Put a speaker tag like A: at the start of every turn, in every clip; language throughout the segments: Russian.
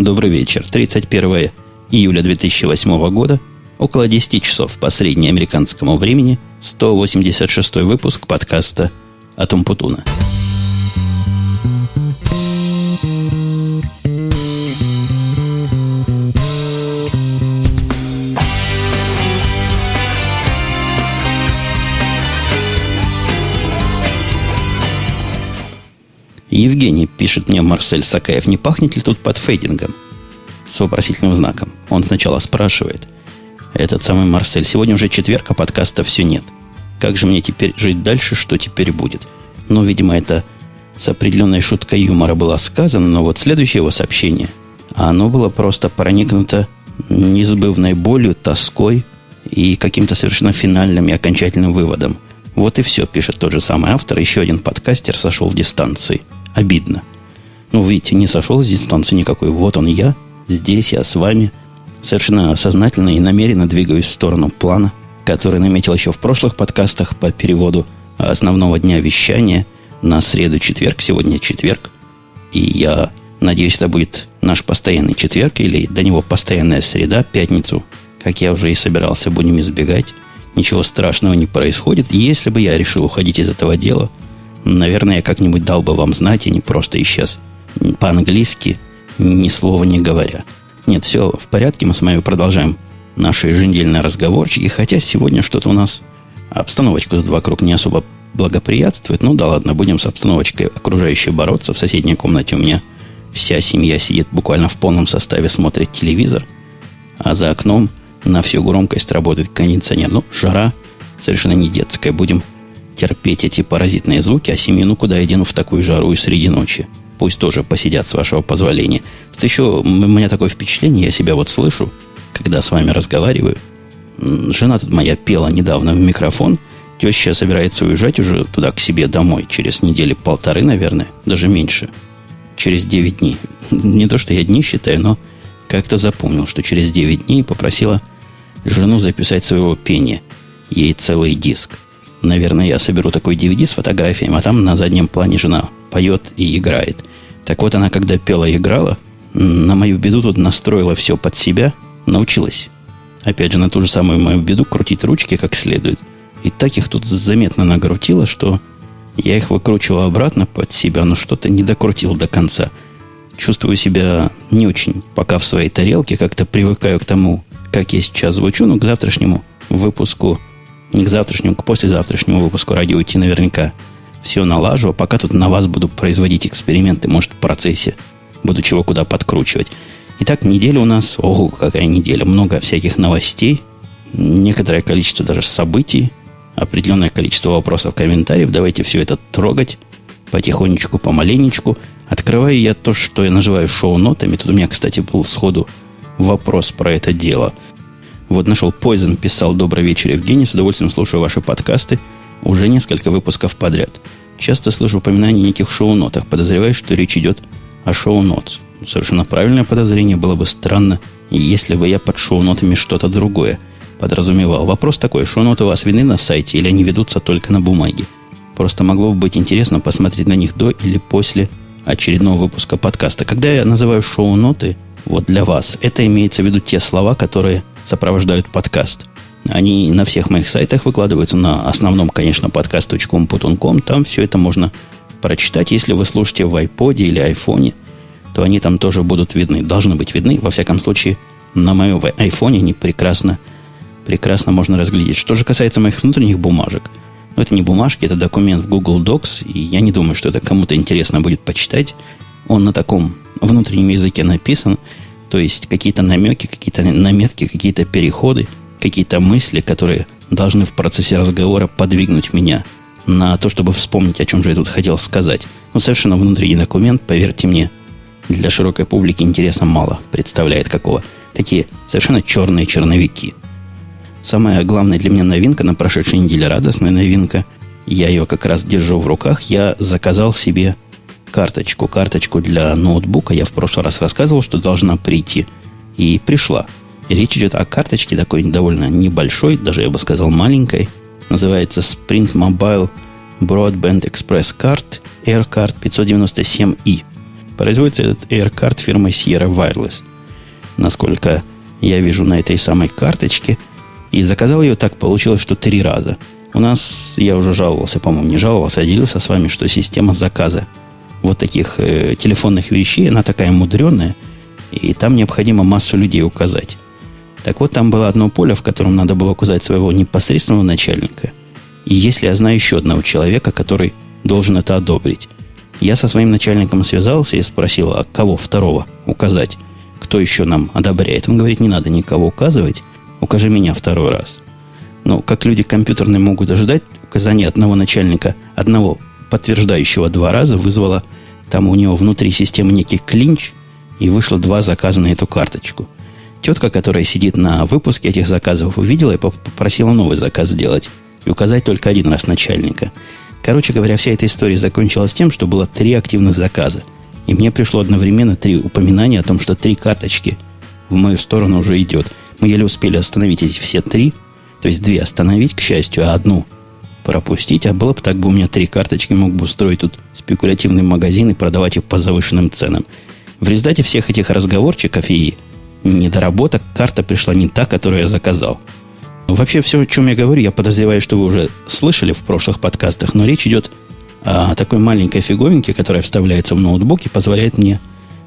A: Добрый вечер. 31 июля 2008 года, около 10 часов по среднеамериканскому времени, 186 выпуск подкаста «Атом Путуна». Евгений, пишет мне Марсель Сакаев, не пахнет ли тут под фейдингом? С вопросительным знаком. Он сначала спрашивает. Этот самый Марсель, сегодня уже четверг, а подкаста все нет. Как же мне теперь жить дальше, что теперь будет? Ну, видимо, это с определенной шуткой юмора было сказано, но вот следующее его сообщение, оно было просто проникнуто несбывной болью, тоской и каким-то совершенно финальным и окончательным выводом. Вот и все, пишет тот же самый автор. Еще один подкастер сошел в дистанции – обидно. Ну, видите, не сошел с дистанции никакой. Вот он я, здесь я с вами. Совершенно сознательно и намеренно двигаюсь в сторону плана, который наметил еще в прошлых подкастах по переводу основного дня вещания на среду-четверг. Сегодня четверг. И я надеюсь, это будет наш постоянный четверг или до него постоянная среда, пятницу, как я уже и собирался, будем избегать. Ничего страшного не происходит. Если бы я решил уходить из этого дела – Наверное, я как-нибудь дал бы вам знать, и не просто исчез. По-английски, ни слова не говоря. Нет, все в порядке, мы с вами продолжаем наши еженедельные разговорчики, хотя сегодня что-то у нас обстановочка тут вокруг не особо благоприятствует. Ну да ладно, будем с обстановочкой окружающей бороться. В соседней комнате у меня вся семья сидит буквально в полном составе, смотрит телевизор, а за окном на всю громкость работает кондиционер. Ну, жара совершенно не детская. Будем терпеть эти паразитные звуки, а семью, ну куда я дену в такую жару и среди ночи? Пусть тоже посидят, с вашего позволения. Тут еще у меня такое впечатление, я себя вот слышу, когда с вами разговариваю. Жена тут моя пела недавно в микрофон. Теща собирается уезжать уже туда, к себе домой, через недели полторы, наверное, даже меньше. Через 9 дней. Не то, что я дни считаю, но как-то запомнил, что через 9 дней попросила жену записать своего пения. Ей целый диск – Наверное, я соберу такой DVD с фотографиями, а там на заднем плане жена поет и играет. Так вот, она когда пела и играла, на мою беду тут настроила все под себя, научилась. Опять же, на ту же самую мою беду крутить ручки как следует. И так их тут заметно накрутило, что я их выкручивал обратно под себя, но что-то не докрутил до конца. Чувствую себя не очень пока в своей тарелке, как-то привыкаю к тому, как я сейчас звучу, но к завтрашнему выпуску к завтрашнему, к послезавтрашнему выпуску радио идти наверняка все налажу, а пока тут на вас буду производить эксперименты, может, в процессе буду чего куда подкручивать. Итак, неделя у нас, ого, какая неделя, много всяких новостей, некоторое количество даже событий, определенное количество вопросов, комментариев. Давайте все это трогать потихонечку, помаленечку. Открываю я то, что я называю шоу-нотами. Тут у меня, кстати, был сходу вопрос про это дело – вот нашел Poison, писал «Добрый вечер, Евгений, с удовольствием слушаю ваши подкасты уже несколько выпусков подряд. Часто слышу упоминания неких шоу-нотах, подозреваю, что речь идет о шоу-нотс. Совершенно правильное подозрение, было бы странно, если бы я под шоу-нотами что-то другое подразумевал. Вопрос такой, шоу-ноты у вас видны на сайте или они ведутся только на бумаге? Просто могло бы быть интересно посмотреть на них до или после очередного выпуска подкаста. Когда я называю шоу-ноты, вот для вас, это имеется в виду те слова, которые сопровождают подкаст. Они на всех моих сайтах выкладываются, на основном, конечно, podcast.com.com. Там все это можно прочитать. Если вы слушаете в iPod или айфоне, то они там тоже будут видны. Должны быть видны. Во всяком случае, на моем айфоне они прекрасно, прекрасно можно разглядеть. Что же касается моих внутренних бумажек, ну, это не бумажки, это документ в Google Docs, и я не думаю, что это кому-то интересно будет почитать. Он на таком внутреннем языке написан, то есть какие-то намеки, какие-то наметки, какие-то переходы, какие-то мысли, которые должны в процессе разговора подвигнуть меня на то, чтобы вспомнить, о чем же я тут хотел сказать. Но ну, совершенно внутренний документ, поверьте мне, для широкой публики интереса мало представляет какого. Такие совершенно черные черновики. Самая главная для меня новинка на прошедшей неделе, радостная новинка, я ее как раз держу в руках, я заказал себе карточку, карточку для ноутбука. Я в прошлый раз рассказывал, что должна прийти. И пришла. речь идет о карточке такой довольно небольшой, даже я бы сказал маленькой. Называется Sprint Mobile Broadband Express Card Air Card 597i. Производится этот AirCard фирмы Sierra Wireless. Насколько я вижу на этой самой карточке. И заказал ее так получилось, что три раза. У нас, я уже жаловался, по-моему, не жаловался, а делился с вами, что система заказа вот таких э, телефонных вещей, она такая мудреная, и там необходимо массу людей указать. Так вот, там было одно поле, в котором надо было указать своего непосредственного начальника. И если я знаю еще одного человека, который должен это одобрить. Я со своим начальником связался и спросил, а кого второго указать? Кто еще нам одобряет? Он говорит, не надо никого указывать, укажи меня второй раз. Ну, как люди компьютерные могут ожидать, указание одного начальника, одного подтверждающего два раза вызвало там у него внутри системы некий клинч, и вышло два заказа на эту карточку. Тетка, которая сидит на выпуске этих заказов, увидела и попросила новый заказ сделать. И указать только один раз начальника. Короче говоря, вся эта история закончилась тем, что было три активных заказа. И мне пришло одновременно три упоминания о том, что три карточки в мою сторону уже идет. Мы еле успели остановить эти все три, то есть две остановить, к счастью, а одну пропустить, а было бы так бы у меня три карточки, мог бы устроить тут спекулятивный магазин и продавать их по завышенным ценам. В результате всех этих разговорчиков и недоработок карта пришла не та, которую я заказал. Вообще, все, о чем я говорю, я подозреваю, что вы уже слышали в прошлых подкастах, но речь идет о такой маленькой фиговинке, которая вставляется в ноутбук и позволяет мне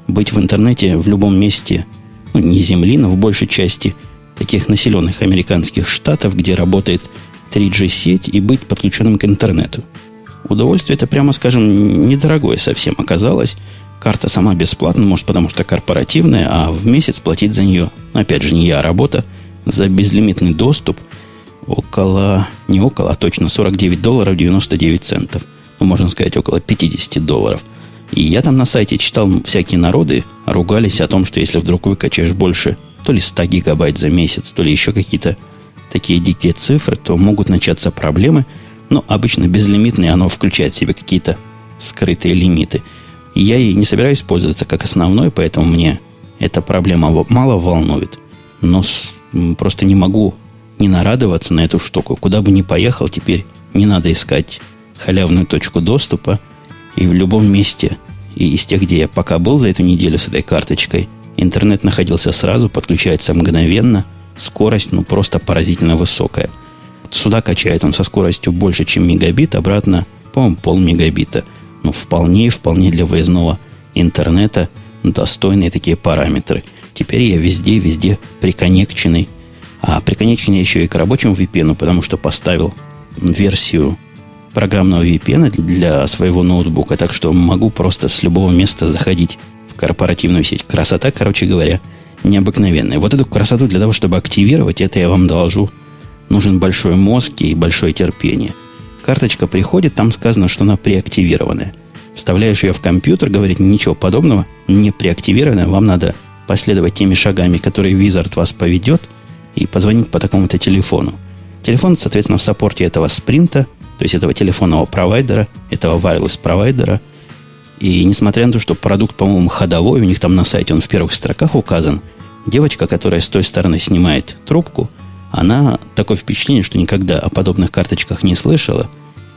A: быть в интернете в любом месте, ну, не земли, но в большей части таких населенных американских штатов, где работает 3G-сеть и быть подключенным к интернету. Удовольствие это, прямо скажем, недорогое совсем оказалось. Карта сама бесплатна, может, потому что корпоративная, а в месяц платить за нее, опять же, не я, а работа, за безлимитный доступ около, не около, а точно 49 долларов 99 центов. Ну, можно сказать, около 50 долларов. И я там на сайте читал, всякие народы ругались о том, что если вдруг выкачаешь больше то ли 100 гигабайт за месяц, то ли еще какие-то такие дикие цифры, то могут начаться проблемы. Но обычно безлимитный оно включает в себе какие-то скрытые лимиты. И я ей не собираюсь пользоваться как основной, поэтому мне эта проблема мало волнует. Но с, просто не могу не нарадоваться на эту штуку. Куда бы ни поехал, теперь не надо искать халявную точку доступа. И в любом месте, и из тех, где я пока был за эту неделю с этой карточкой, интернет находился сразу, подключается мгновенно – скорость, ну, просто поразительно высокая. Сюда качает он со скоростью больше, чем мегабит, обратно, по-моему, пол мегабита. Ну, вполне, вполне для выездного интернета достойные такие параметры. Теперь я везде, везде приконнекченный. А приконнекчен еще и к рабочему VPN, потому что поставил версию программного VPN для своего ноутбука, так что могу просто с любого места заходить в корпоративную сеть. Красота, короче говоря – необыкновенная. Вот эту красоту для того, чтобы активировать, это я вам доложу, нужен большой мозг и большое терпение. Карточка приходит, там сказано, что она преактивированная. Вставляешь ее в компьютер, говорит, ничего подобного, не преактивированная, вам надо последовать теми шагами, которые Wizard вас поведет, и позвонить по такому-то телефону. Телефон, соответственно, в саппорте этого спринта, то есть этого телефонного провайдера, этого wireless провайдера. И несмотря на то, что продукт, по-моему, ходовой, у них там на сайте он в первых строках указан – Девочка, которая с той стороны снимает трубку, она такое впечатление, что никогда о подобных карточках не слышала.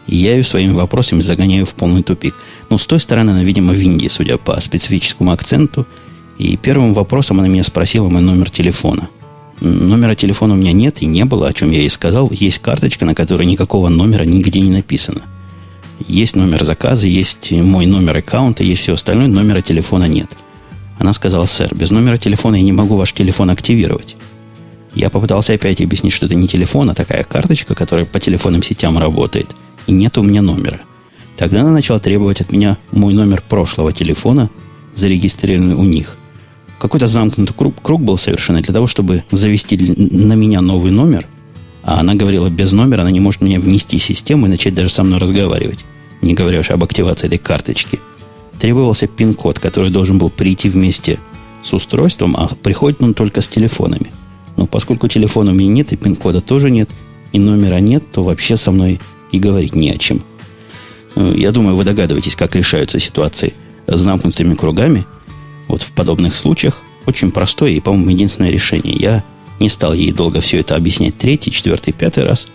A: И я ее своими вопросами загоняю в полный тупик. Но с той стороны она, видимо, в Индии, судя по специфическому акценту. И первым вопросом она меня спросила мой номер телефона. Номера телефона у меня нет и не было, о чем я ей сказал. Есть карточка, на которой никакого номера нигде не написано. Есть номер заказа, есть мой номер аккаунта, есть все остальное, номера телефона нет. Она сказала, сэр, без номера телефона я не могу ваш телефон активировать. Я попытался опять объяснить, что это не телефон, а такая карточка, которая по телефонным сетям работает. И нет у меня номера. Тогда она начала требовать от меня мой номер прошлого телефона, зарегистрированный у них. Какой-то замкнутый круг, круг был совершенно для того, чтобы завести на меня новый номер. А она говорила, без номера она не может меня внести в систему и начать даже со мной разговаривать. Не говоря уж об активации этой карточки – требовался пин-код, который должен был прийти вместе с устройством, а приходит он только с телефонами. Но поскольку телефона у меня нет, и пин-кода тоже нет, и номера нет, то вообще со мной и говорить не о чем. Э, я думаю, вы догадываетесь, как решаются ситуации с замкнутыми кругами. Вот в подобных случаях очень простое и, по-моему, единственное решение. Я не стал ей долго все это объяснять третий, четвертый, пятый раз,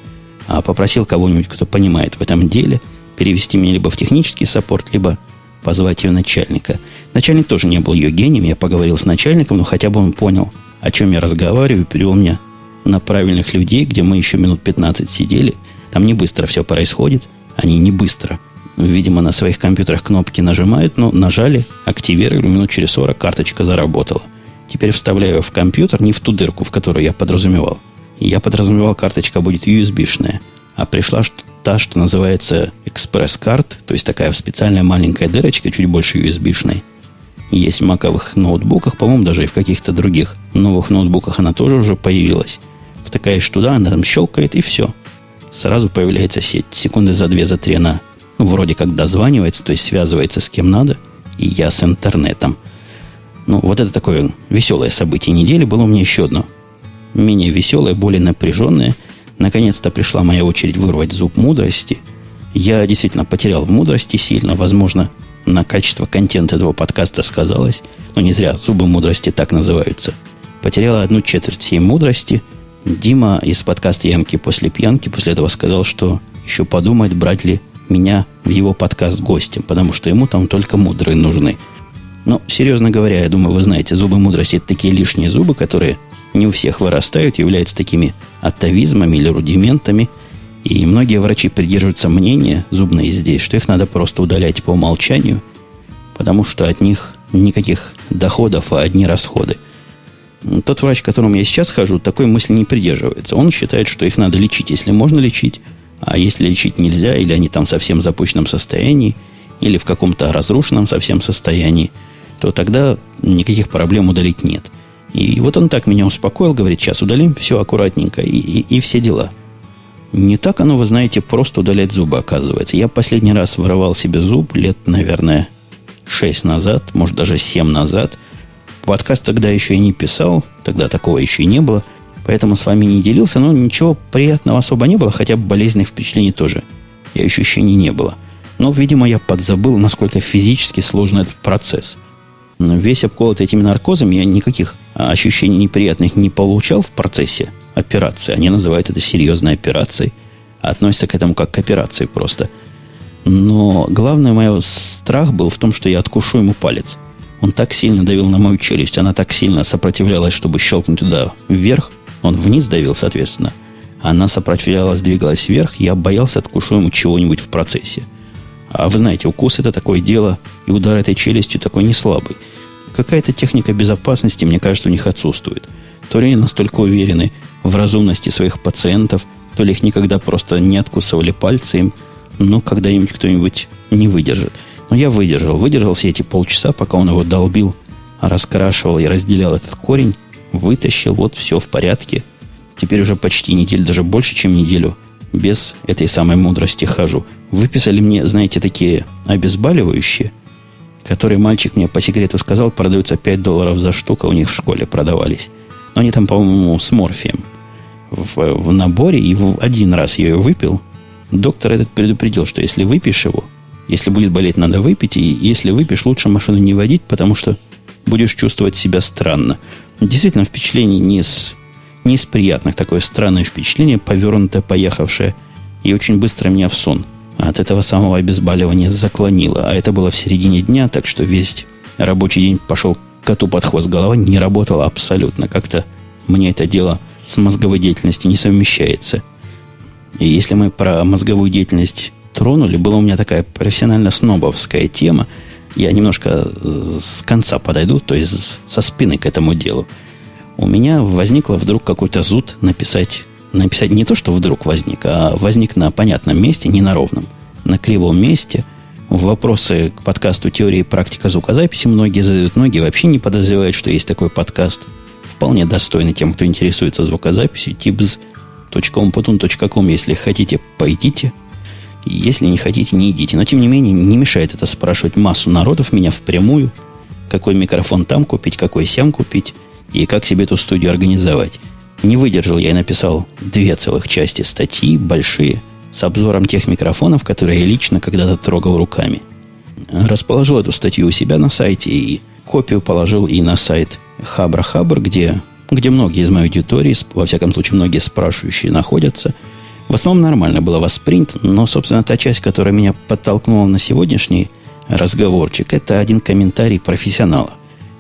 A: а попросил кого-нибудь, кто понимает в этом деле, перевести меня либо в технический саппорт, либо позвать ее начальника. Начальник тоже не был ее гением, я поговорил с начальником, но хотя бы он понял, о чем я разговариваю, перевел меня на правильных людей, где мы еще минут 15 сидели. Там не быстро все происходит, они не быстро. Видимо, на своих компьютерах кнопки нажимают, но нажали, активировали, минут через 40 карточка заработала. Теперь вставляю в компьютер, не в ту дырку, в которую я подразумевал. Я подразумевал, карточка будет USB-шная. А пришла та, что называется экспресс-карт, то есть такая специальная маленькая дырочка, чуть больше USB-шной. Есть в маковых ноутбуках, по-моему, даже и в каких-то других новых ноутбуках она тоже уже появилась. Втыкаешь туда, она там щелкает, и все. Сразу появляется сеть. Секунды за две, за три она ну, вроде как дозванивается, то есть связывается с кем надо, и я с интернетом. Ну, вот это такое веселое событие недели. Было у меня еще одно. Менее веселое, более напряженное – Наконец-то пришла моя очередь вырвать зуб мудрости. Я действительно потерял в мудрости сильно. Возможно, на качество контента этого подкаста сказалось. Но не зря зубы мудрости так называются. Потеряла одну четверть всей мудрости. Дима из подкаста «Янки после пьянки» после этого сказал, что еще подумает, брать ли меня в его подкаст гостем, потому что ему там только мудрые нужны. Но, серьезно говоря, я думаю, вы знаете, зубы мудрости – это такие лишние зубы, которые не у всех вырастают, являются такими атовизмами или рудиментами. И многие врачи придерживаются мнения, зубные здесь, что их надо просто удалять по умолчанию, потому что от них никаких доходов, а одни расходы. Тот врач, к которому я сейчас хожу, такой мысли не придерживается. Он считает, что их надо лечить, если можно лечить, а если лечить нельзя, или они там совсем в запущенном состоянии, или в каком-то разрушенном совсем состоянии, то тогда никаких проблем удалить нет – и вот он так меня успокоил, говорит, сейчас удалим все аккуратненько и, и, и все дела. Не так оно, вы знаете, просто удалять зубы, оказывается. Я последний раз воровал себе зуб лет, наверное, 6 назад, может, даже 7 назад. Подкаст тогда еще и не писал, тогда такого еще и не было. Поэтому с вами не делился, но ничего приятного особо не было, хотя болезненных впечатлений тоже и ощущений не было. Но, видимо, я подзабыл, насколько физически сложен этот процесс – весь обколотый этими наркозами, я никаких ощущений неприятных не получал в процессе операции. Они называют это серьезной операцией, а относятся к этому как к операции просто. Но главный мой страх был в том, что я откушу ему палец. Он так сильно давил на мою челюсть, она так сильно сопротивлялась, чтобы щелкнуть туда вверх. Он вниз давил, соответственно. Она сопротивлялась, двигалась вверх. Я боялся, откушу ему чего-нибудь в процессе. А вы знаете, укус это такое дело, и удар этой челюстью такой не слабый. Какая-то техника безопасности, мне кажется, у них отсутствует. То ли они настолько уверены в разумности своих пациентов, то ли их никогда просто не откусывали пальцы им, но когда-нибудь кто-нибудь не выдержит. Но я выдержал. Выдержал все эти полчаса, пока он его долбил, раскрашивал и разделял этот корень, вытащил, вот все в порядке. Теперь уже почти неделю, даже больше, чем неделю, без этой самой мудрости хожу. Выписали мне, знаете, такие обезболивающие – который мальчик мне по секрету сказал, продаются 5 долларов за штуку, у них в школе продавались. Но они там, по-моему, с морфием в, в наборе, и в один раз я ее выпил. Доктор этот предупредил, что если выпьешь его, если будет болеть, надо выпить, и если выпьешь, лучше машину не водить, потому что будешь чувствовать себя странно. Действительно, впечатление не из, не из приятных, такое странное впечатление, повернутое, поехавшее, и очень быстро меня в сон – от этого самого обезболивания заклонило. А это было в середине дня, так что весь рабочий день пошел коту под хвост. Голова не работала абсолютно. Как-то мне это дело с мозговой деятельностью не совмещается. И если мы про мозговую деятельность тронули, была у меня такая профессионально-снобовская тема. Я немножко э, с конца подойду, то есть со спины к этому делу. У меня возникло вдруг какой-то зуд написать написать не то, что вдруг возник, а возник на понятном месте, не на ровном, на кривом месте. Вопросы к подкасту «Теория и практика звукозаписи» многие задают, многие вообще не подозревают, что есть такой подкаст. Вполне достойный тем, кто интересуется звукозаписью. tips.umputun.com Если хотите, пойдите. Если не хотите, не идите. Но, тем не менее, не мешает это спрашивать массу народов меня впрямую. Какой микрофон там купить, какой сям купить и как себе эту студию организовать. Не выдержал я и написал две целых части статьи, большие, с обзором тех микрофонов, которые я лично когда-то трогал руками. Расположил эту статью у себя на сайте и копию положил и на сайт Хабра Хабр, где, где многие из моей аудитории, во всяком случае многие спрашивающие, находятся. В основном нормально было воспринято, но, собственно, та часть, которая меня подтолкнула на сегодняшний разговорчик. Это один комментарий профессионала.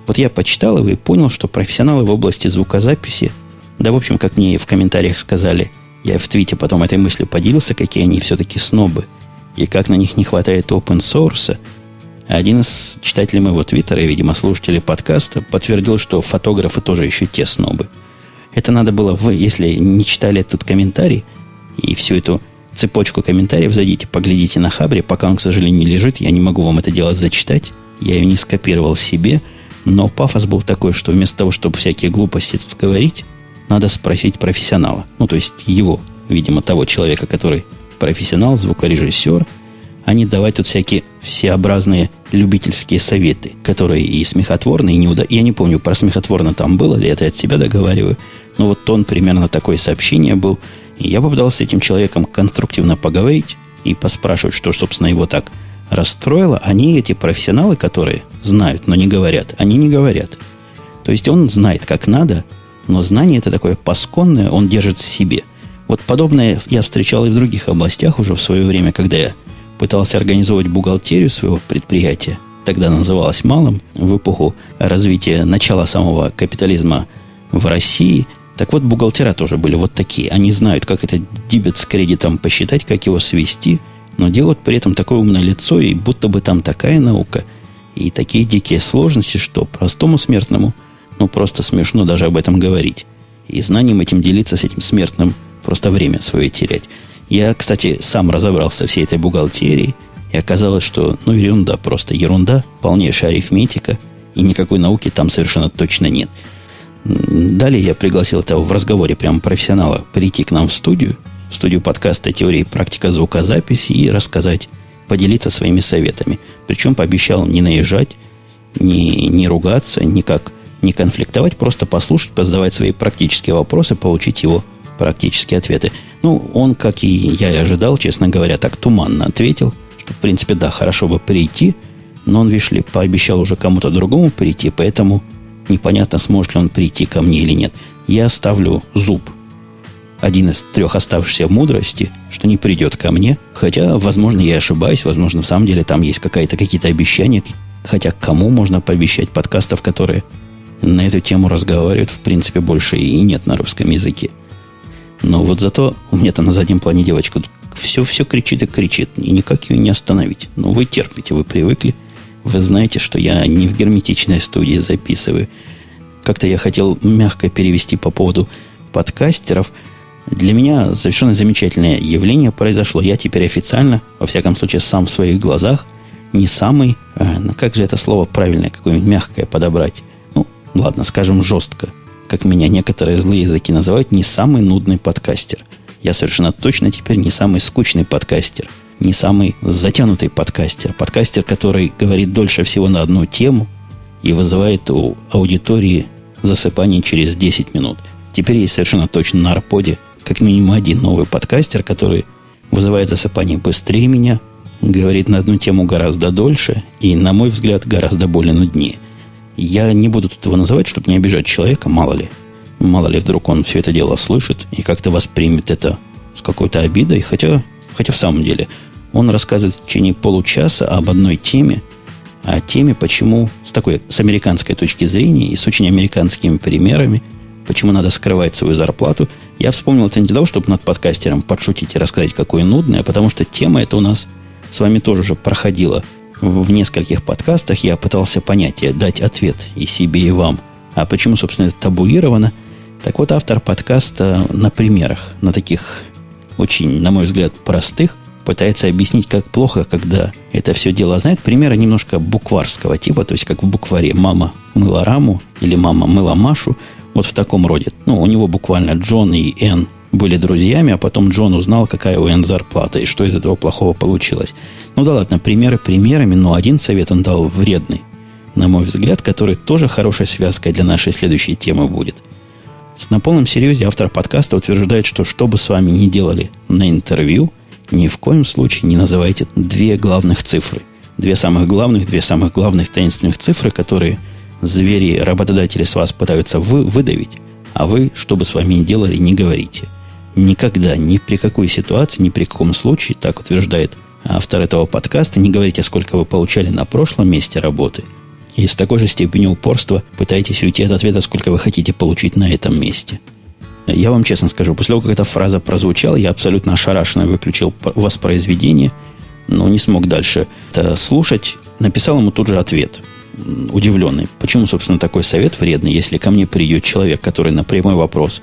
A: Вот я почитал его и понял, что профессионалы в области звукозаписи, да, в общем, как мне в комментариях сказали, я в твите потом этой мыслью поделился, какие они все-таки снобы, и как на них не хватает open source. Один из читателей моего твиттера, и, видимо, слушателей подкаста, подтвердил, что фотографы тоже еще те снобы. Это надо было, вы, если не читали этот комментарий, и всю эту цепочку комментариев зайдите, поглядите на Хабре, пока он, к сожалению, лежит, я не могу вам это дело зачитать, я ее не скопировал себе – но пафос был такой, что вместо того, чтобы всякие глупости тут говорить, надо спросить профессионала. Ну, то есть его, видимо, того человека, который профессионал, звукорежиссер, а не давать тут всякие всеобразные любительские советы, которые и смехотворные, и неуда... Я не помню, про смехотворно там было ли, это я от себя договариваю. Но вот тон примерно такое сообщение был. И я попытался с этим человеком конструктивно поговорить и поспрашивать, что, собственно, его так расстроило, они, эти профессионалы, которые знают, но не говорят, они не говорят. То есть он знает, как надо, но знание это такое пасконное, он держит в себе. Вот подобное я встречал и в других областях уже в свое время, когда я пытался организовать бухгалтерию своего предприятия. Тогда называлось малым, в эпоху развития начала самого капитализма в России. Так вот, бухгалтера тоже были вот такие. Они знают, как это дебет с кредитом посчитать, как его свести – но делают при этом такое умное лицо, и будто бы там такая наука, и такие дикие сложности, что простому смертному, ну, просто смешно даже об этом говорить. И знанием этим делиться с этим смертным, просто время свое терять. Я, кстати, сам разобрался всей этой бухгалтерии, и оказалось, что, ну, ерунда, просто ерунда, полнейшая арифметика, и никакой науки там совершенно точно нет. Далее я пригласил этого в разговоре прямо профессионала прийти к нам в студию – студию подкаста «Теория и практика звукозаписи» и рассказать, поделиться своими советами. Причем пообещал не наезжать, не, не ругаться, никак не конфликтовать, просто послушать, позадавать свои практические вопросы, получить его практические ответы. Ну, он, как и я и ожидал, честно говоря, так туманно ответил, что, в принципе, да, хорошо бы прийти, но он, видишь ли, пообещал уже кому-то другому прийти, поэтому непонятно, сможет ли он прийти ко мне или нет. Я ставлю зуб один из трех оставшихся мудрости, что не придет ко мне. Хотя, возможно, я ошибаюсь, возможно, в самом деле там есть какая-то, какие-то обещания. Хотя кому можно пообещать подкастов, которые на эту тему разговаривают, в принципе, больше и нет на русском языке. Но вот зато у меня там на заднем плане девочка все-все кричит и кричит, и никак ее не остановить. Но вы терпите, вы привыкли. Вы знаете, что я не в герметичной студии записываю. Как-то я хотел мягко перевести по поводу подкастеров – для меня совершенно замечательное явление произошло. Я теперь официально, во всяком случае, сам в своих глазах, не самый, э, ну как же это слово правильное, какое-нибудь мягкое подобрать. Ладно, скажем жестко, как меня некоторые злые языки называют, не самый нудный подкастер. Я совершенно точно теперь не самый скучный подкастер, не самый затянутый подкастер. Подкастер, который говорит дольше всего на одну тему и вызывает у аудитории засыпание через 10 минут. Теперь есть совершенно точно на Арподе как минимум один новый подкастер, который вызывает засыпание быстрее меня, говорит на одну тему гораздо дольше и, на мой взгляд, гораздо более нуднее. Я не буду тут его называть, чтобы не обижать человека, мало ли. Мало ли вдруг он все это дело слышит и как-то воспримет это с какой-то обидой, хотя, хотя в самом деле он рассказывает в течение получаса об одной теме, о теме, почему с такой, с американской точки зрения и с очень американскими примерами – почему надо скрывать свою зарплату, я вспомнил это не для того, чтобы над подкастером подшутить и рассказать, какой нудный, а потому что тема эта у нас с вами тоже уже проходила в, нескольких подкастах. Я пытался понять и дать ответ и себе, и вам. А почему, собственно, это табуировано? Так вот, автор подкаста на примерах, на таких очень, на мой взгляд, простых, пытается объяснить, как плохо, когда это все дело знает. Примеры немножко букварского типа, то есть как в букваре «мама мыла раму» или «мама мыла Машу», вот в таком роде. Ну, у него буквально Джон и Энн были друзьями, а потом Джон узнал, какая у Энн зарплата и что из этого плохого получилось. Ну да ладно, примеры примерами, но один совет он дал вредный, на мой взгляд, который тоже хорошей связкой для нашей следующей темы будет. На полном серьезе автор подкаста утверждает, что что бы с вами ни делали на интервью, ни в коем случае не называйте две главных цифры. Две самых главных, две самых главных таинственных цифры, которые – звери, работодатели с вас пытаются вы, выдавить, а вы, что бы с вами ни делали, не говорите. Никогда, ни при какой ситуации, ни при каком случае, так утверждает автор этого подкаста, не говорите, сколько вы получали на прошлом месте работы, и с такой же степенью упорства пытаетесь уйти от ответа, сколько вы хотите получить на этом месте. Я вам честно скажу, после того, как эта фраза прозвучала, я абсолютно ошарашенно выключил воспроизведение, но не смог дальше это слушать. Написал ему тут же ответ, удивленный. Почему, собственно, такой совет вредный, если ко мне придет человек, который на прямой вопрос,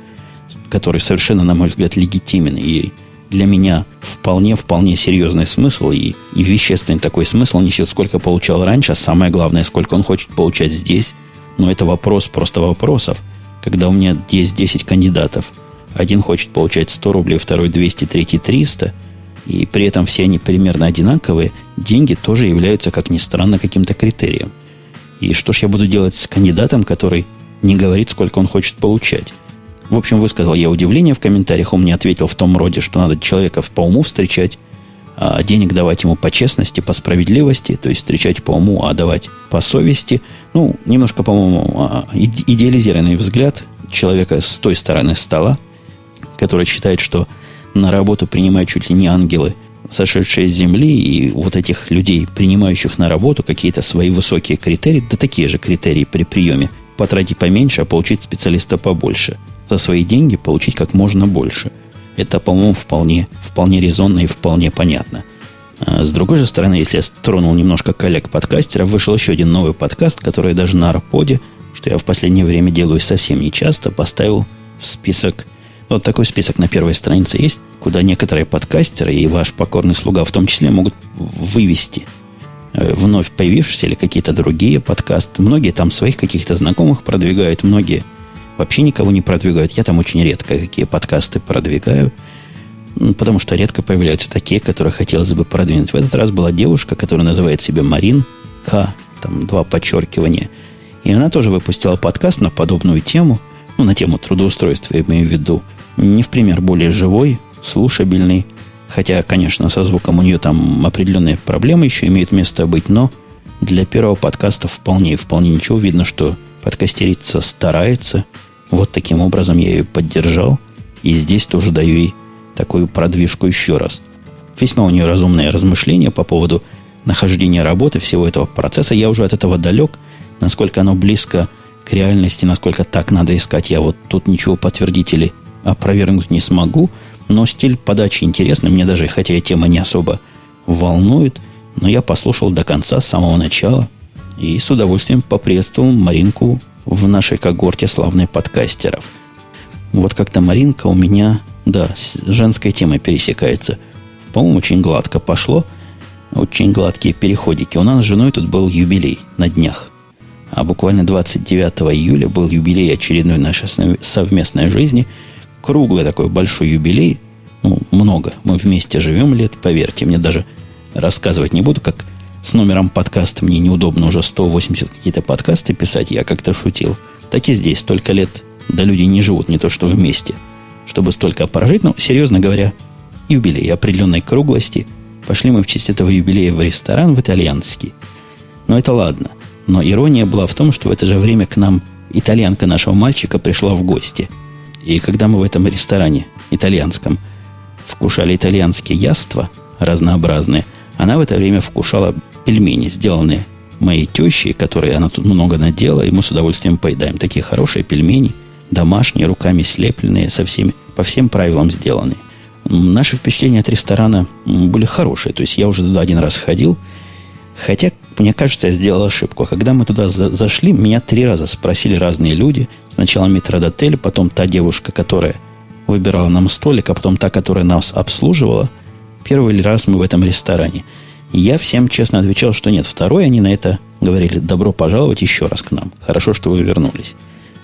A: который совершенно, на мой взгляд, легитимен и для меня вполне-вполне серьезный смысл и, и вещественный такой смысл несет, сколько получал раньше, а самое главное, сколько он хочет получать здесь. Но это вопрос просто вопросов. Когда у меня есть 10 кандидатов, один хочет получать 100 рублей, второй 200, третий 300, и при этом все они примерно одинаковые, деньги тоже являются, как ни странно, каким-то критерием. И что ж я буду делать с кандидатом, который не говорит, сколько он хочет получать? В общем, высказал я удивление в комментариях. Он мне ответил в том роде, что надо человека по уму встречать, а денег давать ему по честности, по справедливости, то есть встречать по уму, а давать по совести. Ну, немножко, по-моему, а, идеализированный взгляд человека с той стороны стола, который считает, что на работу принимают чуть ли не ангелы, сошедшие с земли, и вот этих людей, принимающих на работу какие-то свои высокие критерии, да такие же критерии при приеме, потратить поменьше, а получить специалиста побольше – за свои деньги получить как можно больше. Это, по-моему, вполне, вполне резонно и вполне понятно. А с другой же стороны, если я тронул немножко коллег-подкастеров, вышел еще один новый подкаст, который даже на Арподе, что я в последнее время делаю совсем нечасто, поставил в список. Вот такой список на первой странице есть, куда некоторые подкастеры и ваш покорный слуга в том числе могут вывести э, вновь появившиеся или какие-то другие подкасты. Многие там своих каких-то знакомых продвигают, многие – вообще никого не продвигают. Я там очень редко какие подкасты продвигаю, потому что редко появляются такие, которые хотелось бы продвинуть. В этот раз была девушка, которая называет себя Марин К, там два подчеркивания. И она тоже выпустила подкаст на подобную тему, ну, на тему трудоустройства, я имею в виду. Не в пример более живой, слушабельный, хотя, конечно, со звуком у нее там определенные проблемы еще имеют место быть, но для первого подкаста вполне, вполне ничего. Видно, что подкастерица старается, вот таким образом я ее поддержал. И здесь тоже даю ей такую продвижку еще раз. Весьма у нее разумные размышления по поводу нахождения работы, всего этого процесса. Я уже от этого далек. Насколько оно близко к реальности, насколько так надо искать, я вот тут ничего подтвердить или опровергнуть не смогу. Но стиль подачи интересный. Мне даже, хотя и тема не особо волнует, но я послушал до конца, с самого начала. И с удовольствием поприветствовал Маринку в нашей когорте славных подкастеров. Вот как-то Маринка у меня, да, с женской темой пересекается. По-моему, очень гладко пошло. Очень гладкие переходики. У нас с женой тут был юбилей на днях. А буквально 29 июля был юбилей очередной нашей совместной жизни. Круглый такой большой юбилей. Ну, много. Мы вместе живем лет, поверьте. Мне даже рассказывать не буду, как с номером подкаста мне неудобно уже 180 какие-то подкасты писать, я как-то шутил. Так и здесь столько лет, да люди не живут, не то что вместе, чтобы столько прожить. Но, серьезно говоря, юбилей определенной круглости. Пошли мы в честь этого юбилея в ресторан в итальянский. Но это ладно. Но ирония была в том, что в это же время к нам итальянка нашего мальчика пришла в гости. И когда мы в этом ресторане итальянском вкушали итальянские яства разнообразные, она в это время вкушала пельмени, сделанные моей тещей, которые она тут много надела, и мы с удовольствием поедаем. Такие хорошие пельмени, домашние, руками слепленные, со всеми, по всем правилам сделанные. Наши впечатления от ресторана были хорошие. То есть я уже туда один раз ходил. Хотя, мне кажется, я сделал ошибку. Когда мы туда за зашли, меня три раза спросили разные люди. Сначала метродотель, потом та девушка, которая выбирала нам столик, а потом та, которая нас обслуживала. Первый раз мы в этом ресторане – я всем честно отвечал, что нет. Второй они на это говорили, добро пожаловать еще раз к нам. Хорошо, что вы вернулись.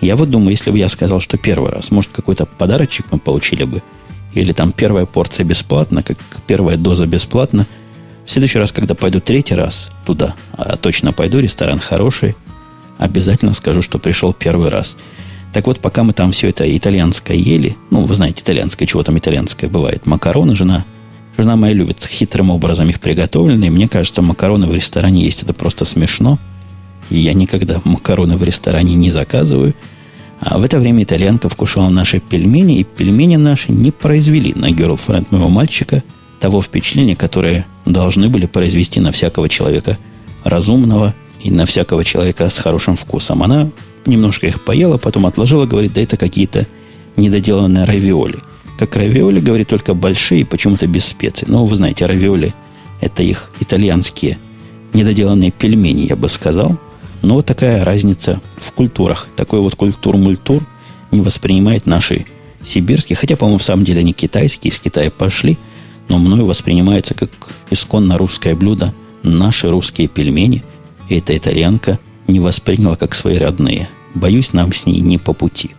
A: Я вот думаю, если бы я сказал, что первый раз, может, какой-то подарочек мы получили бы, или там первая порция бесплатно, как первая доза бесплатно. В следующий раз, когда пойду третий раз туда, а точно пойду, ресторан хороший, обязательно скажу, что пришел первый раз. Так вот, пока мы там все это итальянское ели, ну, вы знаете, итальянское, чего там итальянское бывает, макароны жена Жена моя любит хитрым образом их приготовленные. Мне кажется, макароны в ресторане есть. Это просто смешно. И я никогда макароны в ресторане не заказываю. А в это время итальянка вкушала наши пельмени, и пельмени наши не произвели на герлфренд моего мальчика того впечатления, которое должны были произвести на всякого человека разумного и на всякого человека с хорошим вкусом. Она немножко их поела, потом отложила, говорит, да это какие-то недоделанные равиоли. Как равиоли, говорит, только большие, почему-то без специй. Но вы знаете, равиоли – это их итальянские недоделанные пельмени, я бы сказал. Но вот такая разница в культурах. Такой вот культур-мультур не воспринимает наши сибирские, хотя, по-моему, в самом деле они китайские, из Китая пошли, но мною воспринимается как исконно русское блюдо наши русские пельмени. И эта итальянка не восприняла как свои родные. Боюсь, нам с ней не по пути.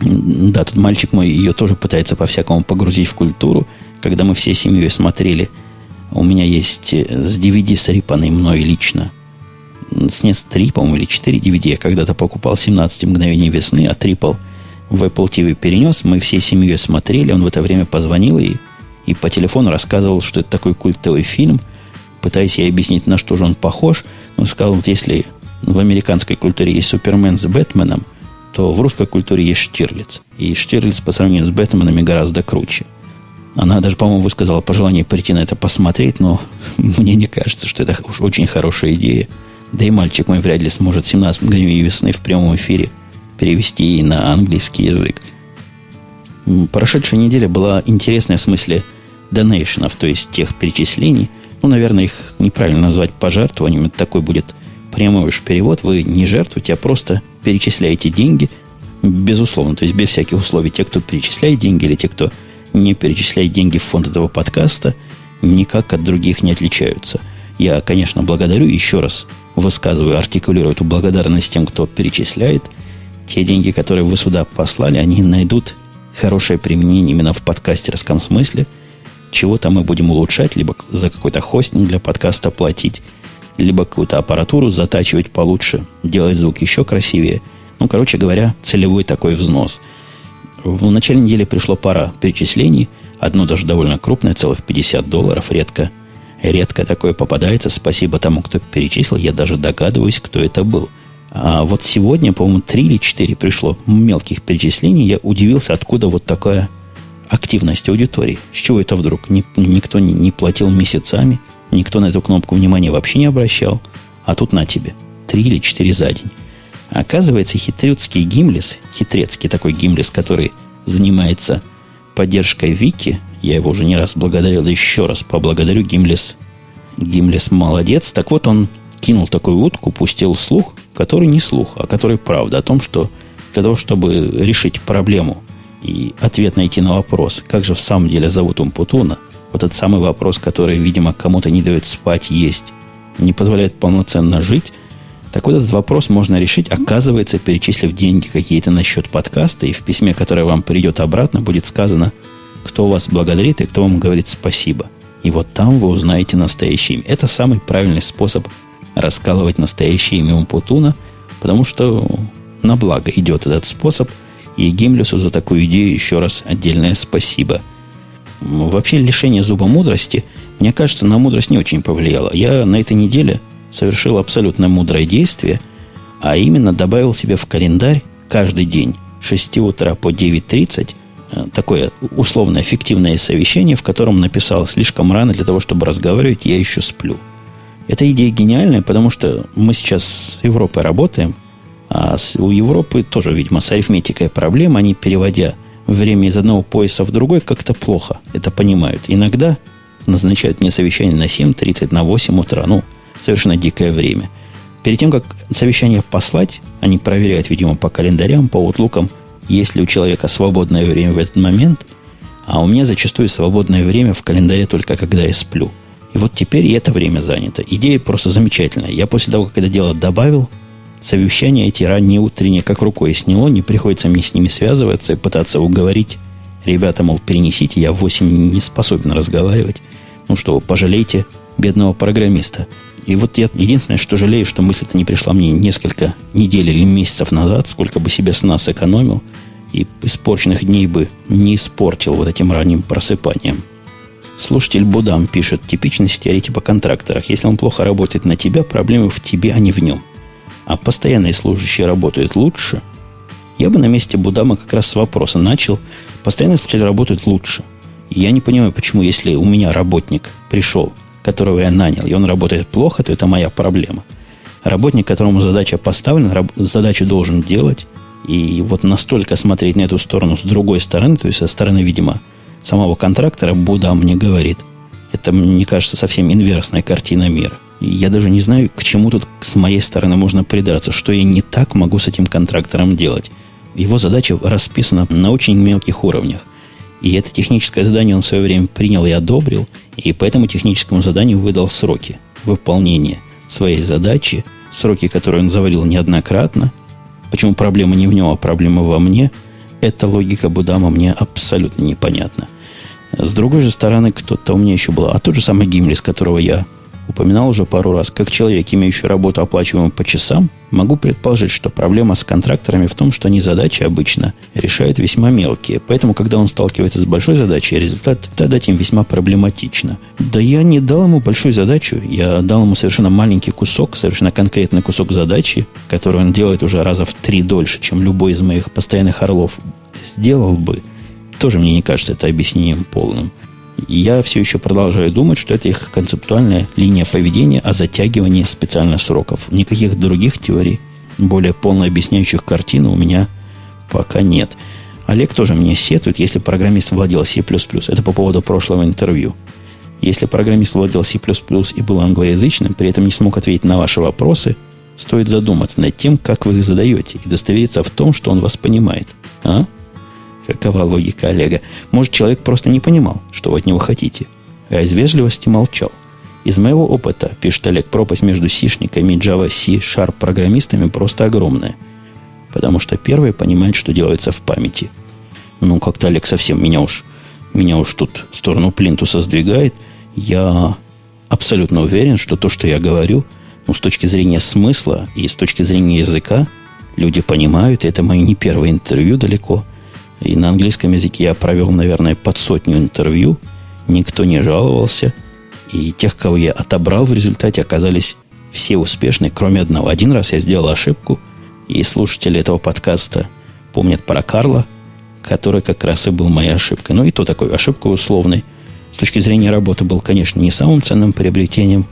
A: Да, тут мальчик мой ее тоже пытается по-всякому погрузить в культуру. Когда мы всей семьей смотрели, у меня есть э, с DVD срипанный мной лично снес 3, по-моему, или 4 DVD. Я когда-то покупал 17 мгновений весны, а трипл в Apple TV перенес. Мы всей семьей смотрели. Он в это время позвонил и, и по телефону рассказывал, что это такой культовый фильм. Пытаясь ей объяснить, на что же он похож. Он сказал, вот если в американской культуре есть Супермен с Бэтменом, то в русской культуре есть Штирлиц. И Штирлиц по сравнению с Бэтменами гораздо круче. Она даже, по-моему, высказала пожелание прийти на это посмотреть, но мне не кажется, что это уж очень хорошая идея. Да и мальчик мой вряд ли сможет 17 мгновений весны в прямом эфире перевести на английский язык. Прошедшая неделя была интересная в смысле донейшенов, то есть тех перечислений. Ну, наверное, их неправильно назвать пожертвованиями. Такой будет прямой уж перевод. Вы не жертвуете, а просто перечисляете деньги, безусловно, то есть без всяких условий. Те, кто перечисляет деньги, или те, кто не перечисляет деньги в фонд этого подкаста, никак от других не отличаются. Я, конечно, благодарю еще раз, высказываю, артикулирую эту благодарность тем, кто перечисляет. Те деньги, которые вы сюда послали, они найдут хорошее применение именно в подкастерском смысле. Чего-то мы будем улучшать, либо за какой-то хостинг для подкаста платить, либо какую-то аппаратуру затачивать получше, делать звук еще красивее. Ну, короче говоря, целевой такой взнос. В начале недели пришло пара перечислений. Одно даже довольно крупное, целых 50 долларов. Редко, редко такое попадается. Спасибо тому, кто перечислил. Я даже догадываюсь, кто это был. А вот сегодня, по-моему, 3 или 4 пришло мелких перечислений. Я удивился, откуда вот такая активность аудитории. С чего это вдруг? Никто не платил месяцами, никто на эту кнопку внимания вообще не обращал. А тут на тебе. Три или четыре за день. Оказывается, хитрецкий гимлис, хитрецкий такой гимлис, который занимается поддержкой Вики, я его уже не раз благодарил, да еще раз поблагодарю, Гимлис, Гимлис молодец. Так вот, он кинул такую утку, пустил слух, который не слух, а который правда, о том, что для того, чтобы решить проблему и ответ найти на вопрос, как же в самом деле зовут Умпутуна, вот этот самый вопрос, который, видимо, кому-то не дает спать, есть, не позволяет полноценно жить, так вот этот вопрос можно решить, оказывается, перечислив деньги какие-то на счет подкаста, и в письме, которое вам придет обратно, будет сказано, кто вас благодарит и кто вам говорит спасибо. И вот там вы узнаете настоящее имя. Это самый правильный способ раскалывать настоящее имя Умпутуна, потому что на благо идет этот способ, и Гимлюсу за такую идею еще раз отдельное спасибо. Вообще лишение зуба мудрости, мне кажется, на мудрость не очень повлияло. Я на этой неделе совершил абсолютно мудрое действие, а именно добавил себе в календарь каждый день 6 утра по 9.30 э, такое условно эффективное совещание, в котором написал слишком рано для того, чтобы разговаривать, я еще сплю. Эта идея гениальная, потому что мы сейчас с Европой работаем, а у Европы тоже, видимо, с арифметикой проблема. Они, переводя время из одного пояса в другой, как-то плохо это понимают. Иногда назначают мне совещание на 7.30, на 8 утра. Ну, совершенно дикое время. Перед тем, как совещание послать, они проверяют, видимо, по календарям, по утлукам, есть ли у человека свободное время в этот момент, а у меня зачастую свободное время в календаре только когда я сплю. И вот теперь и это время занято. Идея просто замечательная. Я после того, как это дело добавил, совещания эти ранние утренние как рукой сняло, не приходится мне с ними связываться и пытаться уговорить. Ребята, мол, перенесите, я в 8 не способен разговаривать. Ну что, пожалейте бедного программиста. И вот я единственное, что жалею, что мысль-то не пришла мне несколько недель или месяцев назад, сколько бы себе с нас сэкономил, и испорченных дней бы не испортил вот этим ранним просыпанием. Слушатель Будам пишет, типичный стереотип о контракторах. Если он плохо работает на тебя, проблемы в тебе, а не в нем. А постоянные служащие работают лучше. Я бы на месте Будама как раз с вопроса начал. Постоянные служащие работают лучше. Я не понимаю, почему, если у меня работник пришел, которого я нанял, и он работает плохо, то это моя проблема. Работник, которому задача поставлена, задачу должен делать, и вот настолько смотреть на эту сторону с другой стороны, то есть со стороны, видимо, самого контрактора, Буда мне говорит, это, мне кажется, совсем инверсная картина мира. Я даже не знаю, к чему тут с моей стороны можно придраться, что я не так могу с этим контрактором делать. Его задача расписана на очень мелких уровнях. И это техническое задание он в свое время принял и одобрил, и по этому техническому заданию выдал сроки выполнения своей задачи, сроки, которые он заварил неоднократно. Почему проблема не в нем, а проблема во мне, эта логика Будама мне абсолютно непонятна. С другой же стороны, кто-то у меня еще был, а тот же самый Гимлис, которого я упоминал уже пару раз, как человек, имеющий работу, оплачиваемую по часам, могу предположить, что проблема с контракторами в том, что они задачи обычно решают весьма мелкие. Поэтому, когда он сталкивается с большой задачей, результат дать им весьма проблематично. Да я не дал ему большую задачу, я дал ему совершенно маленький кусок, совершенно конкретный кусок задачи, который он делает уже раза в три дольше, чем любой из моих постоянных орлов сделал бы. Тоже мне не кажется это объяснением полным. Я все еще продолжаю думать, что это их концептуальная линия поведения о затягивании специально сроков. Никаких других теорий, более полно объясняющих картину, у меня пока нет. Олег тоже мне сетует, если программист владел C++. Это по поводу прошлого интервью. Если программист владел C++ и был англоязычным, при этом не смог ответить на ваши вопросы, стоит задуматься над тем, как вы их задаете, и удостовериться в том, что он вас понимает. А? Какова логика Олега? Может, человек просто не понимал, что вы от него хотите, а из вежливости молчал. Из моего опыта, пишет Олег, пропасть между сишниками и Java C Sharp программистами просто огромная. Потому что первые понимают, что делается в памяти. Ну, как-то Олег совсем меня уж, меня уж тут в сторону плинтуса сдвигает. Я абсолютно уверен, что то, что я говорю, ну, с точки зрения смысла и с точки зрения языка, люди понимают, и это мои не первые интервью далеко – и на английском языке я провел, наверное, под сотню интервью. Никто не жаловался. И тех, кого я отобрал в результате, оказались все успешны, кроме одного. Один раз я сделал ошибку, и слушатели этого подкаста помнят про Карла, который как раз и был моей ошибкой. Ну и то такой ошибка условной. С точки зрения работы был, конечно, не самым ценным приобретением,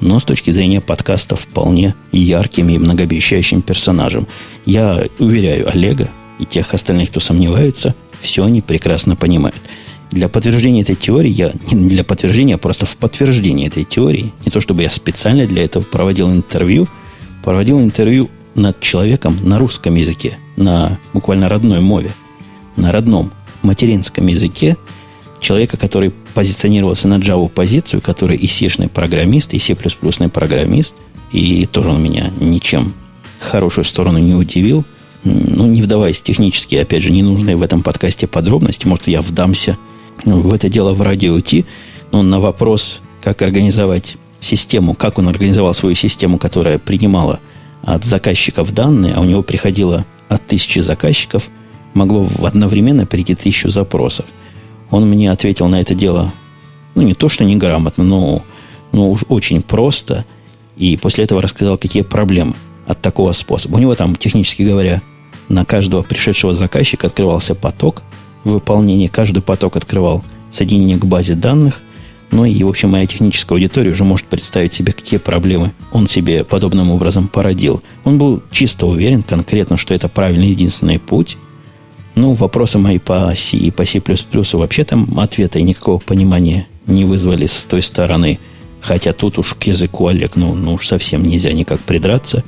A: но с точки зрения подкаста вполне ярким и многообещающим персонажем. Я уверяю Олега, и тех остальных, кто сомневаются, все они прекрасно понимают. Для подтверждения этой теории, я не для подтверждения, а просто в подтверждение этой теории, не то чтобы я специально для этого проводил интервью, проводил интервью над человеком на русском языке, на буквально родной мове, на родном материнском языке, человека, который позиционировался на Java позицию, который и C-шный программист, и C++ программист, и тоже он меня ничем хорошую сторону не удивил – ну, не вдаваясь технически, опять же, ненужные в этом подкасте подробности, может, я вдамся в это дело в радио Ти, но на вопрос, как организовать систему, как он организовал свою систему, которая принимала от заказчиков данные, а у него приходило от тысячи заказчиков, могло одновременно прийти тысячу запросов. Он мне ответил на это дело, ну, не то, что неграмотно, но, но уж очень просто, и после этого рассказал, какие проблемы от такого способа. У него там, технически говоря, на каждого пришедшего заказчика открывался поток выполнения. Каждый поток открывал соединение к базе данных. Ну и, в общем, моя техническая аудитория уже может представить себе, какие проблемы он себе подобным образом породил. Он был чисто уверен конкретно, что это правильный единственный путь. Ну, вопросы мои по C и по C++ вообще там ответа и никакого понимания не вызвали с той стороны. Хотя тут уж к языку Олег, ну, ну уж совсем нельзя никак придраться.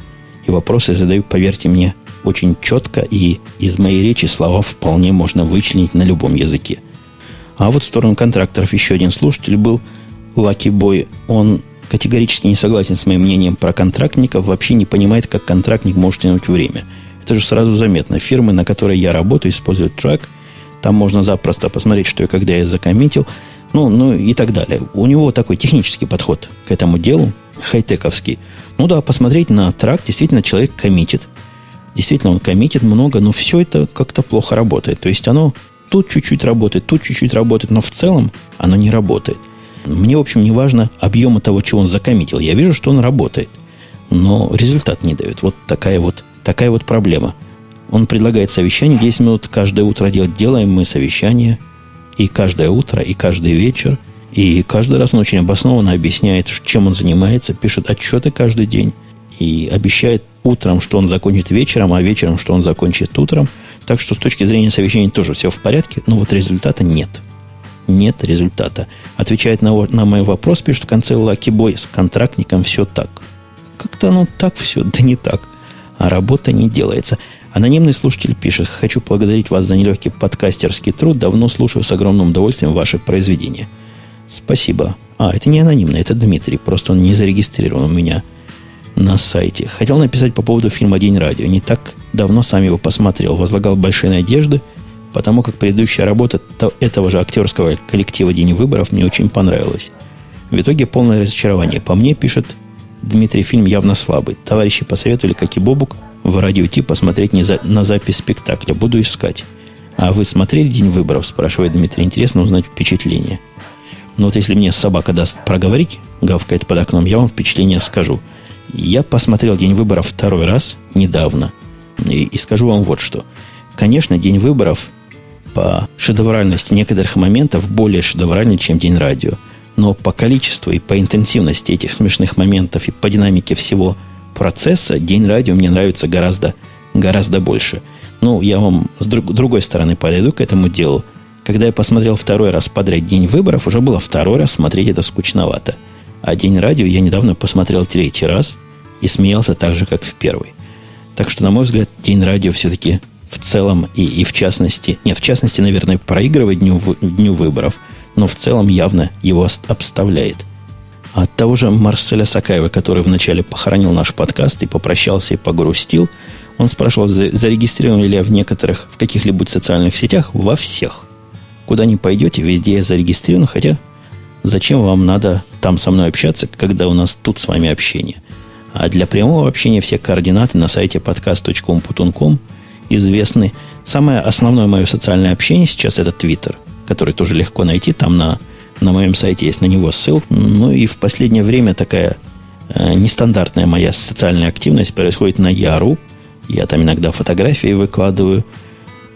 A: И вопросы задаю, поверьте мне, очень четко, и из моей речи слова вполне можно вычленить на любом языке. А вот в сторону контракторов еще один слушатель был, Лаки Бой. Он категорически не согласен с моим мнением про контрактников, вообще не понимает, как контрактник может тянуть время. Это же сразу заметно. Фирмы, на которой я работаю, используют трек. Там можно запросто посмотреть, что и когда я закоммитил. Ну, ну и так далее. У него такой технический подход к этому делу, хай-тековский. Ну да, посмотреть на трак, действительно человек коммитит. Действительно, он коммитит много, но все это как-то плохо работает. То есть оно тут чуть-чуть работает, тут чуть-чуть работает, но в целом оно не работает. Мне, в общем, не важно объема того, чего он закоммитил. Я вижу, что он работает, но результат не дает. Вот такая вот, такая вот проблема. Он предлагает совещание 10 минут каждое утро делать. Делаем мы совещание. И каждое утро, и каждый вечер. И каждый раз он очень обоснованно объясняет, чем он занимается, пишет отчеты каждый день. И обещает утром, что он закончит вечером, а вечером, что он закончит утром. Так что с точки зрения совещания тоже все в порядке, но вот результата нет. Нет результата. Отвечает на, на мой вопрос, пишет в конце Лаки Бой, с контрактником все так. Как-то оно так все, да не так. А работа не делается. Анонимный слушатель пишет, хочу благодарить вас за нелегкий подкастерский труд, давно слушаю с огромным удовольствием ваши произведения. Спасибо. А, это не анонимный, это Дмитрий, просто он не зарегистрирован у меня на сайте. Хотел написать по поводу фильма «День радио». Не так давно сам его посмотрел. Возлагал большие надежды, потому как предыдущая работа этого же актерского коллектива «День выборов» мне очень понравилась. В итоге полное разочарование. По мне, пишет Дмитрий, фильм явно слабый. Товарищи посоветовали, как и Бобук, в радио Ти посмотреть не за, на запись спектакля. Буду искать. А вы смотрели «День выборов?» спрашивает Дмитрий. Интересно узнать впечатление. Но вот если мне собака даст проговорить, гавкает под окном, я вам впечатление скажу – я посмотрел «День выборов» второй раз недавно. И, и скажу вам вот что. Конечно, «День выборов» по шедевральности некоторых моментов более шедевральный, чем «День радио». Но по количеству и по интенсивности этих смешных моментов и по динамике всего процесса «День радио» мне нравится гораздо, гораздо больше. Ну, я вам с друг, другой стороны подойду к этому делу. Когда я посмотрел второй раз подряд «День выборов», уже было второй раз смотреть это скучновато – а День радио я недавно посмотрел третий раз и смеялся так же, как в первый. Так что, на мой взгляд, День радио все-таки в целом и, и в частности, нет, в частности, наверное, проигрывает дню, дню выборов, но в целом явно его обставляет. От того же Марселя Сакаева, который вначале похоронил наш подкаст и попрощался и погрустил, он спрашивал, зарегистрирован ли я в некоторых, в каких-либо социальных сетях, во всех. Куда не пойдете, везде я зарегистрирован, хотя Зачем вам надо там со мной общаться, когда у нас тут с вами общение? А для прямого общения все координаты на сайте podcast.com.com известны. Самое основное мое социальное общение сейчас это Twitter, который тоже легко найти. Там на, на моем сайте есть на него ссылка. Ну и в последнее время такая э, нестандартная моя социальная активность происходит на Яру. Я там иногда фотографии выкладываю.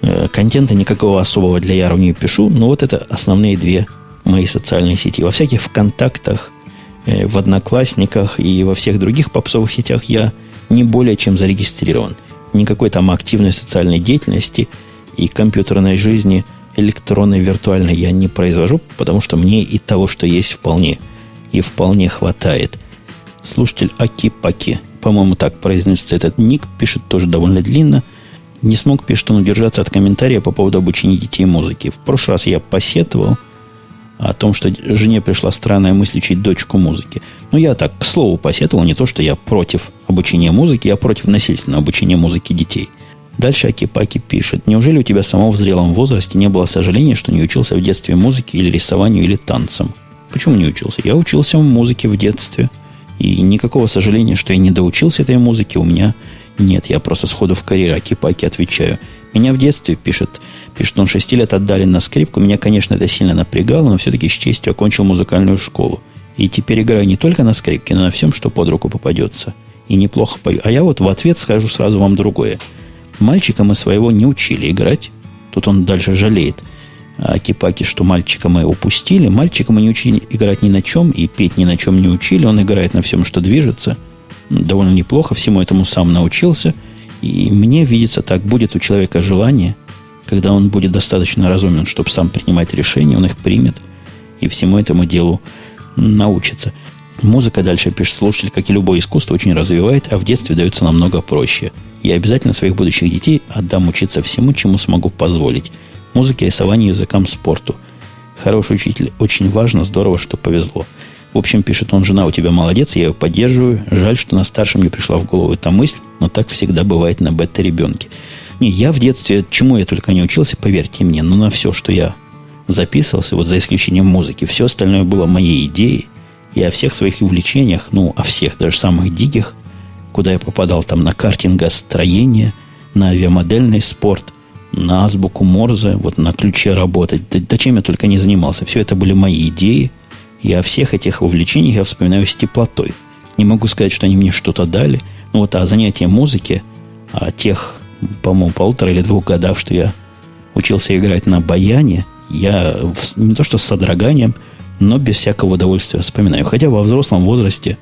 A: Э, контента никакого особого для Яру не пишу. Но вот это основные две мои социальные сети. Во всяких ВКонтактах, э, в Одноклассниках и во всех других попсовых сетях я не более чем зарегистрирован. Никакой там активной социальной деятельности и компьютерной жизни электронной, виртуальной я не произвожу, потому что мне и того, что есть, вполне и вполне хватает. Слушатель Аки-Паки, по-моему, так произносится этот ник, пишет тоже довольно длинно. Не смог, пишет он, удержаться от комментария по поводу обучения детей музыки. В прошлый раз я посетовал – о том, что жене пришла странная мысль учить дочку музыки. Ну, я так, к слову, посетовал, не то, что я против обучения музыки, я против насильственного обучения музыки детей. Дальше Акипаки пишет. Неужели у тебя самого в зрелом возрасте не было сожаления, что не учился в детстве музыке или рисованию или танцам? Почему не учился? Я учился в музыке в детстве. И никакого сожаления, что я не доучился этой музыке, у меня нет. Я просто сходу в карьеру Акипаки отвечаю. Меня в детстве, пишет Пишет, он 6 лет отдали на скрипку. Меня, конечно, это сильно напрягало, но все-таки с честью окончил музыкальную школу. И теперь играю не только на скрипке, но на всем, что под руку попадется. И неплохо пою. А я вот в ответ скажу сразу вам другое. Мальчика мы своего не учили играть. Тут он дальше жалеет. А Кипаки, что мальчика мы упустили. Мальчика мы не учили играть ни на чем, и петь ни на чем не учили. Он играет на всем, что движется. Довольно неплохо, всему этому сам научился. И мне видится, так будет у человека желание – когда он будет достаточно разумен, чтобы сам принимать решения, он их примет и всему этому делу научится. Музыка, дальше пишет слушатель, как и любое искусство, очень развивает, а в детстве дается намного проще. Я обязательно своих будущих детей отдам учиться всему, чему смогу позволить. Музыке, рисованию, языкам, спорту. Хороший учитель. Очень важно, здорово, что повезло. В общем, пишет он, жена у тебя молодец, я ее поддерживаю. Жаль, что на старшем не пришла в голову эта мысль, но так всегда бывает на бета-ребенке. Не, я в детстве, чему я только не учился, поверьте мне, но на все, что я записывался, вот за исключением музыки, все остальное было моей идеей. И о всех своих увлечениях, ну, о всех, даже самых диких, куда я попадал там на картингостроение, на авиамодельный спорт, на азбуку Морзе, вот на ключе работать. Да, да чем я только не занимался. Все это были мои идеи. И о всех этих увлечениях я вспоминаю с теплотой. Не могу сказать, что они мне что-то дали. Ну вот о занятии музыки, о тех по-моему, полутора или двух годах, что я учился играть на баяне, я не то что с содроганием, но без всякого удовольствия вспоминаю. Хотя во взрослом возрасте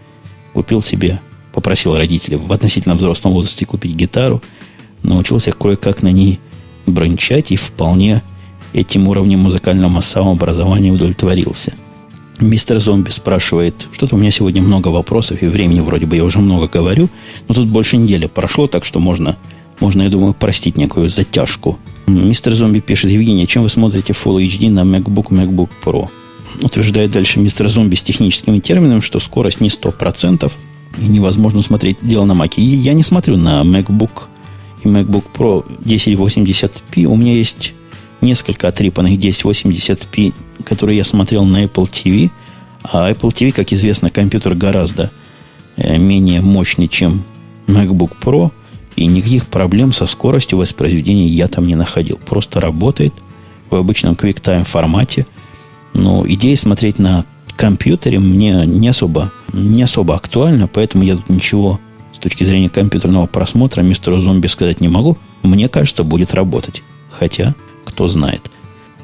A: купил себе, попросил родителей в относительно взрослом возрасте купить гитару, научился кое-как на ней брончать и вполне этим уровнем музыкального самообразования удовлетворился. Мистер Зомби спрашивает, что-то у меня сегодня много вопросов, и времени вроде бы я уже много говорю, но тут больше недели прошло, так что можно, можно я думаю, простить некую затяжку. Мистер Зомби пишет, Евгений, чем вы смотрите Full HD на MacBook, MacBook Pro? Утверждает дальше мистер Зомби с техническими терминами, что скорость не 100%, и невозможно смотреть дело на Маке. я не смотрю на MacBook и MacBook Pro 1080p. У меня есть несколько отрипанных 1080p, которые я смотрел на Apple TV. А Apple TV, как известно, компьютер гораздо э, менее мощный, чем MacBook Pro. И никаких проблем со скоростью воспроизведения я там не находил. Просто работает в обычном QuickTime формате. Но идея смотреть на компьютере мне не особо, не особо актуальна, поэтому я тут ничего с точки зрения компьютерного просмотра мистеру зомби сказать не могу. Мне кажется, будет работать. Хотя, кто знает.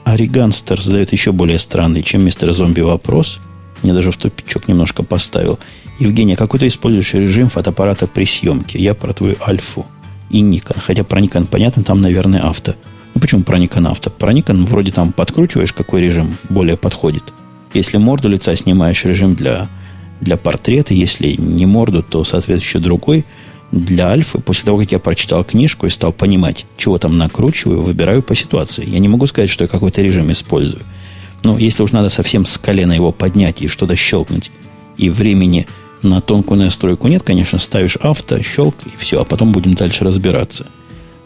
A: Ориганстер задает еще более странный, чем мистер зомби вопрос. Мне даже в тупичок немножко поставил. Евгения, какой ты используешь режим фотоаппарата при съемке? Я про твою альфу и Nikon. Хотя про Nikon понятно, там, наверное, авто. Ну, почему про Nikon авто? Про Nikon вроде там подкручиваешь, какой режим более подходит. Если морду лица снимаешь, режим для, для портрета. Если не морду, то соответствующий другой. Для альфы, после того, как я прочитал книжку и стал понимать, чего там накручиваю, выбираю по ситуации. Я не могу сказать, что я какой-то режим использую. Но если уж надо совсем с колена его поднять и что-то щелкнуть, и времени на тонкую настройку нет, конечно, ставишь авто, щелк, и все, а потом будем дальше разбираться.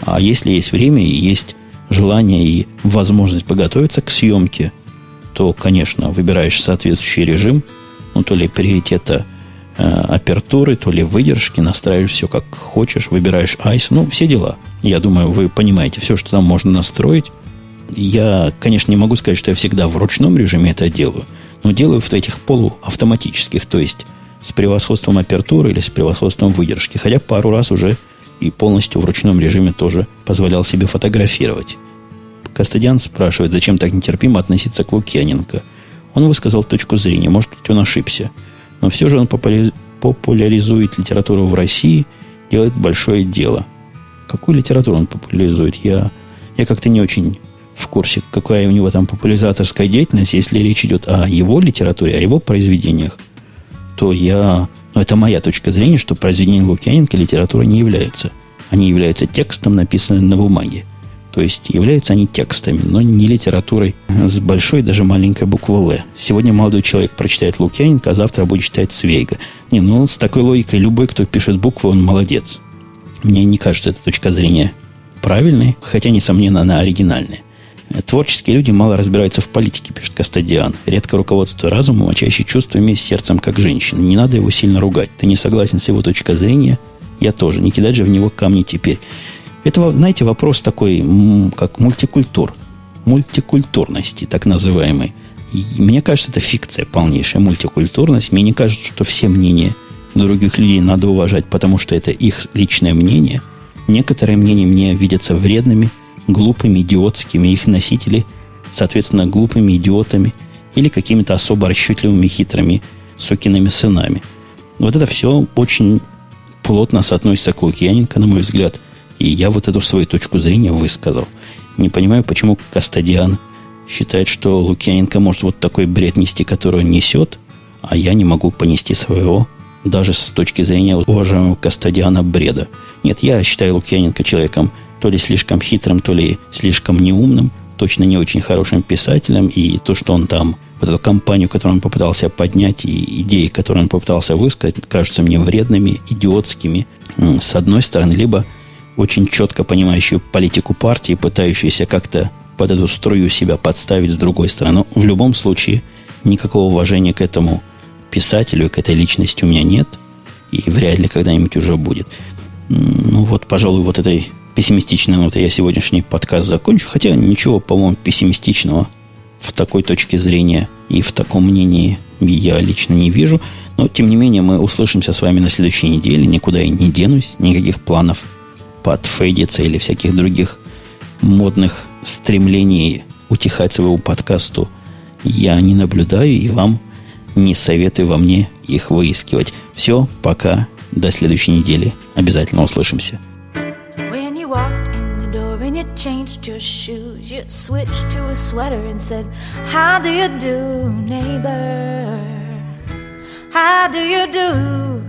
A: А если есть время и есть желание и возможность подготовиться к съемке, то, конечно, выбираешь соответствующий режим, ну, то ли приоритета э, апертуры, то ли выдержки, настраиваешь все как хочешь, выбираешь ISO, ну, все дела. Я думаю, вы понимаете, все, что там можно настроить. Я, конечно, не могу сказать, что я всегда в ручном режиме это делаю, но делаю в этих полуавтоматических, то есть с превосходством апертуры или с превосходством выдержки. Хотя пару раз уже и полностью в ручном режиме тоже позволял себе фотографировать. Кастадиан спрашивает, зачем так нетерпимо относиться к Лукьяненко. Он высказал точку зрения, может быть, он ошибся. Но все же он популяризует литературу в России, делает большое дело. Какую литературу он популяризует? Я, я как-то не очень в курсе, какая у него там популяризаторская деятельность, если речь идет о его литературе, о его произведениях то я... Ну, это моя точка зрения, что произведения Лукьяненко литературой не являются. Они являются текстом, написанным на бумаге. То есть являются они текстами, но не литературой с большой, даже маленькой буквы «Л». Сегодня молодой человек прочитает Лукьяненко, а завтра будет читать Свейга. Не, ну с такой логикой любой, кто пишет буквы, он молодец. Мне не кажется эта точка зрения правильной, хотя, несомненно, она оригинальная. Творческие люди мало разбираются в политике, пишет Кастадиан. Редко руководство разумом, а чаще чувствами и сердцем, как женщина. Не надо его сильно ругать. Ты не согласен с его точкой зрения? Я тоже. Не кидать же в него камни теперь. Это, знаете, вопрос такой, как мультикультур. Мультикультурности, так называемой. Мне кажется, это фикция полнейшая, мультикультурность. Мне не кажется, что все мнения других людей надо уважать, потому что это их личное мнение. Некоторые мнения мне видятся вредными – глупыми, идиотскими, их носители, соответственно, глупыми идиотами или какими-то особо расчетливыми, хитрыми сукиными сынами. Вот это все очень плотно соотносится к Лукьяненко, на мой взгляд. И я вот эту свою точку зрения высказал. Не понимаю, почему Кастадиан считает, что Лукьяненко может вот такой бред нести, который он несет, а я не могу понести своего, даже с точки зрения уважаемого Кастадиана бреда. Нет, я считаю Лукьяненко человеком то ли слишком хитрым, то ли слишком неумным, точно не очень хорошим писателем, и то, что он там, вот эту компанию, которую он попытался поднять, и идеи, которые он попытался высказать, кажутся мне вредными, идиотскими, с одной стороны, либо очень четко понимающую политику партии, пытающуюся как-то под эту струю себя подставить с другой стороны. Но в любом случае, никакого уважения к этому писателю, к этой личности у меня нет, и вряд ли когда-нибудь уже будет. Ну вот, пожалуй, вот этой пессимистичной нотой я сегодняшний подкаст закончу. Хотя ничего, по-моему, пессимистичного в такой точке зрения и в таком мнении я лично не вижу. Но, тем не менее, мы услышимся с вами на следующей неделе. Никуда я не денусь. Никаких планов подфейдиться или всяких других модных стремлений
B: утихать своему подкасту я не наблюдаю и вам не советую во мне их выискивать. Все, пока, до следующей недели. Обязательно услышимся. How do you do, neighbor? How do you do?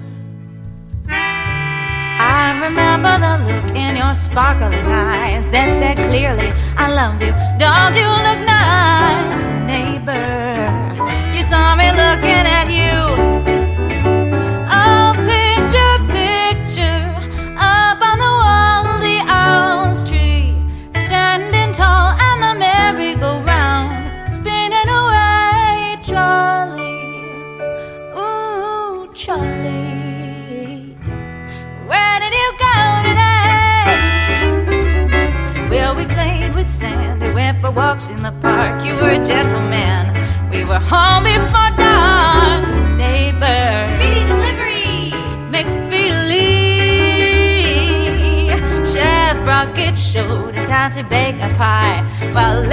B: Remember the look in your sparkling eyes that said clearly, I love you. Don't you look nice, neighbor? You saw me looking at you. Walks in the park. You were a gentleman. We were home before dark. Neighbor.
C: Speedy delivery.
B: McFeely. Chef Brockett showed us how to bake a pie. While